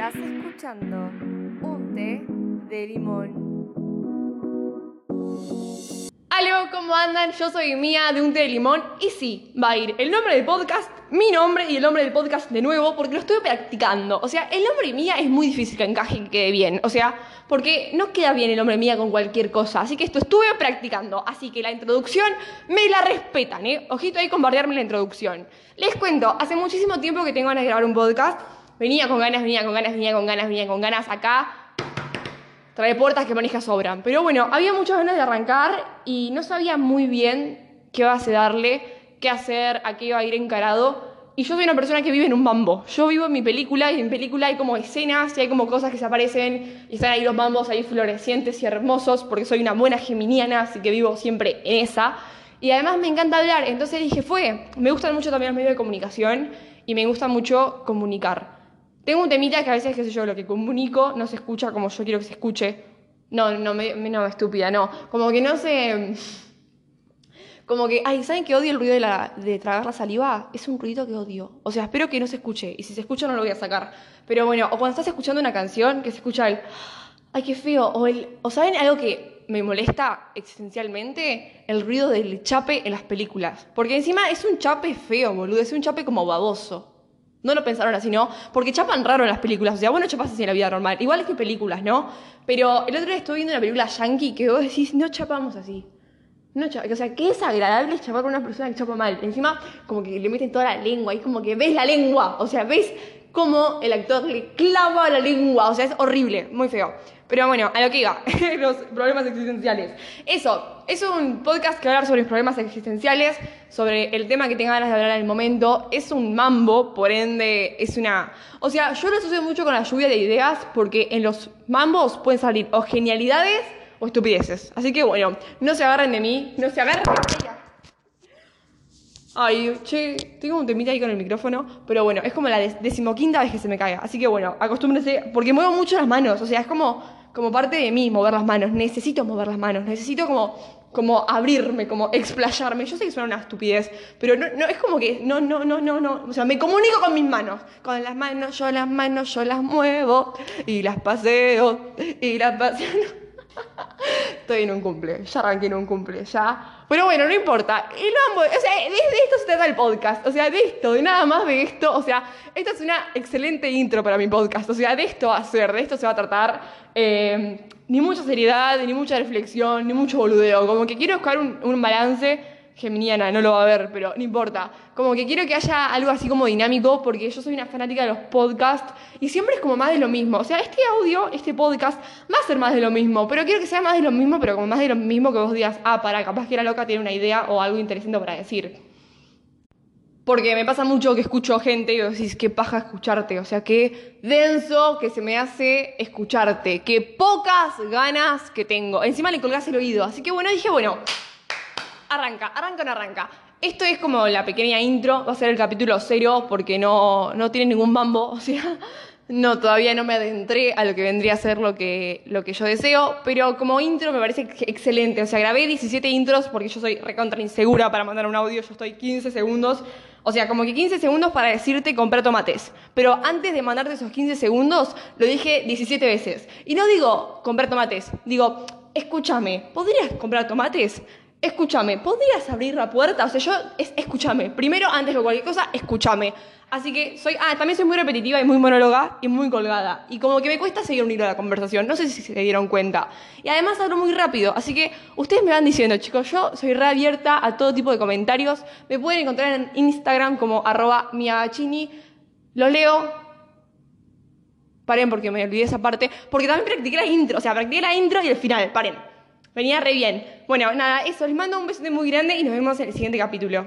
Estás escuchando un té de limón. Aló, ¿cómo andan? Yo soy Mía de Un Té de Limón y sí, va a ir el nombre del podcast, mi nombre y el nombre del podcast de nuevo porque lo estoy practicando. O sea, el nombre Mía es muy difícil que encaje y que quede bien. O sea, porque no queda bien el nombre Mía con cualquier cosa. Así que esto estuve practicando. Así que la introducción me la respetan, ¿eh? Ojito ahí con bardearme la introducción. Les cuento, hace muchísimo tiempo que tengo ganas de grabar un podcast. Venía con ganas, venía con ganas, venía con ganas, venía con ganas acá trae puertas que maneja sobran. Pero bueno, había muchas ganas de arrancar y no sabía muy bien qué base darle, qué hacer, a qué iba a ir encarado. Y yo soy una persona que vive en un mambo. Yo vivo en mi película y en película hay como escenas y hay como cosas que se aparecen y están ahí los mambos ahí florecientes y hermosos porque soy una buena geminiana, así que vivo siempre en esa. Y además me encanta hablar, entonces dije, fue, me gustan mucho también los medios de comunicación y me gusta mucho comunicar. Tengo un temita que a veces, qué sé yo, lo que comunico no se escucha como yo quiero que se escuche. No, no, me, no, estúpida, no. Como que no se... Como que, ay, ¿saben que odio el ruido de, la, de tragar la saliva? Es un ruido que odio. O sea, espero que no se escuche. Y si se escucha no lo voy a sacar. Pero bueno, o cuando estás escuchando una canción que se escucha el... Ay, qué feo. O, el, o ¿saben algo que me molesta existencialmente? El ruido del chape en las películas. Porque encima es un chape feo, boludo. Es un chape como baboso. No lo pensaron así, ¿no? Porque chapan raro en las películas. O sea, bueno, chapas así en la vida normal. Igual que películas, ¿no? Pero el otro día estuve viendo una película yankee que vos decís, no chapamos así. No O sea, qué desagradable es chapar con una persona que chapa mal. Encima, como que le meten toda la lengua. Y como que ves la lengua. O sea, ves cómo el actor le clava la lengua. O sea, es horrible. Muy feo. Pero bueno, a lo que iba, los problemas existenciales. Eso, es un podcast que va a hablar sobre los problemas existenciales, sobre el tema que tenga ganas de hablar en el momento. Es un mambo, por ende, es una... O sea, yo lo asocio mucho con la lluvia de ideas porque en los mambos pueden salir o genialidades o estupideces. Así que bueno, no se agarren de mí, no se agarren de. Ay, che, tengo un temita ahí con el micrófono, pero bueno, es como la decimoquinta vez que se me cae. Así que bueno, acostúmbrense, porque muevo mucho las manos, o sea, es como como parte de mí mover las manos. Necesito mover las manos, necesito como, como abrirme, como explayarme. Yo sé que suena una estupidez, pero no, no es como que, no, no, no, no, no. O sea, me comunico con mis manos. Con las manos, yo las manos, yo las muevo y las paseo y las paseo. Estoy en un cumple, ya arranqué en un cumple, ya. Pero bueno, no importa. Y lo o sea, de, esto se trata el podcast. O sea, de esto, de nada más de esto. O sea, esta es una excelente intro para mi podcast. O sea, de esto va a ser, de esto se va a tratar. Eh, ni mucha seriedad, ni mucha reflexión, ni mucho boludeo. Como que quiero buscar un, un balance geminiana, no lo va a ver, pero no importa. Como que quiero que haya algo así como dinámico, porque yo soy una fanática de los podcasts y siempre es como más de lo mismo. O sea, este audio, este podcast, va a ser más de lo mismo, pero quiero que sea más de lo mismo, pero como más de lo mismo que vos digas, ah, para, capaz que la loca tiene una idea o algo interesante para decir. Porque me pasa mucho que escucho gente y decís, qué paja escucharte, o sea, qué denso que se me hace escucharte, qué pocas ganas que tengo. Encima le colgás el oído, así que bueno, dije, bueno, arranca, arranca o no arranca. Esto es como la pequeña intro, va a ser el capítulo cero porque no, no tiene ningún mambo, o sea, no, todavía no me adentré a lo que vendría a ser lo que, lo que yo deseo, pero como intro me parece excelente, o sea, grabé 17 intros porque yo soy recontra insegura para mandar un audio, yo estoy 15 segundos, o sea, como que 15 segundos para decirte comprar tomates, pero antes de mandarte esos 15 segundos lo dije 17 veces. Y no digo comprar tomates, digo, escúchame, ¿podrías comprar tomates? Escúchame, ¿podrías abrir la puerta? O sea, yo, es, escúchame. Primero, antes de cualquier cosa, escúchame. Así que soy, ah, también soy muy repetitiva y muy monóloga y muy colgada. Y como que me cuesta seguir un hilo de la conversación. No sé si se dieron cuenta. Y además hablo muy rápido. Así que ustedes me van diciendo, chicos, yo soy reabierta a todo tipo de comentarios. Me pueden encontrar en Instagram como arroba miagachini. Los leo. Paren porque me olvidé esa parte. Porque también practiqué la intro. O sea, practiqué la intro y el final. Paren. Venía re bien. Bueno, nada, eso. Les mando un beso muy grande y nos vemos en el siguiente capítulo.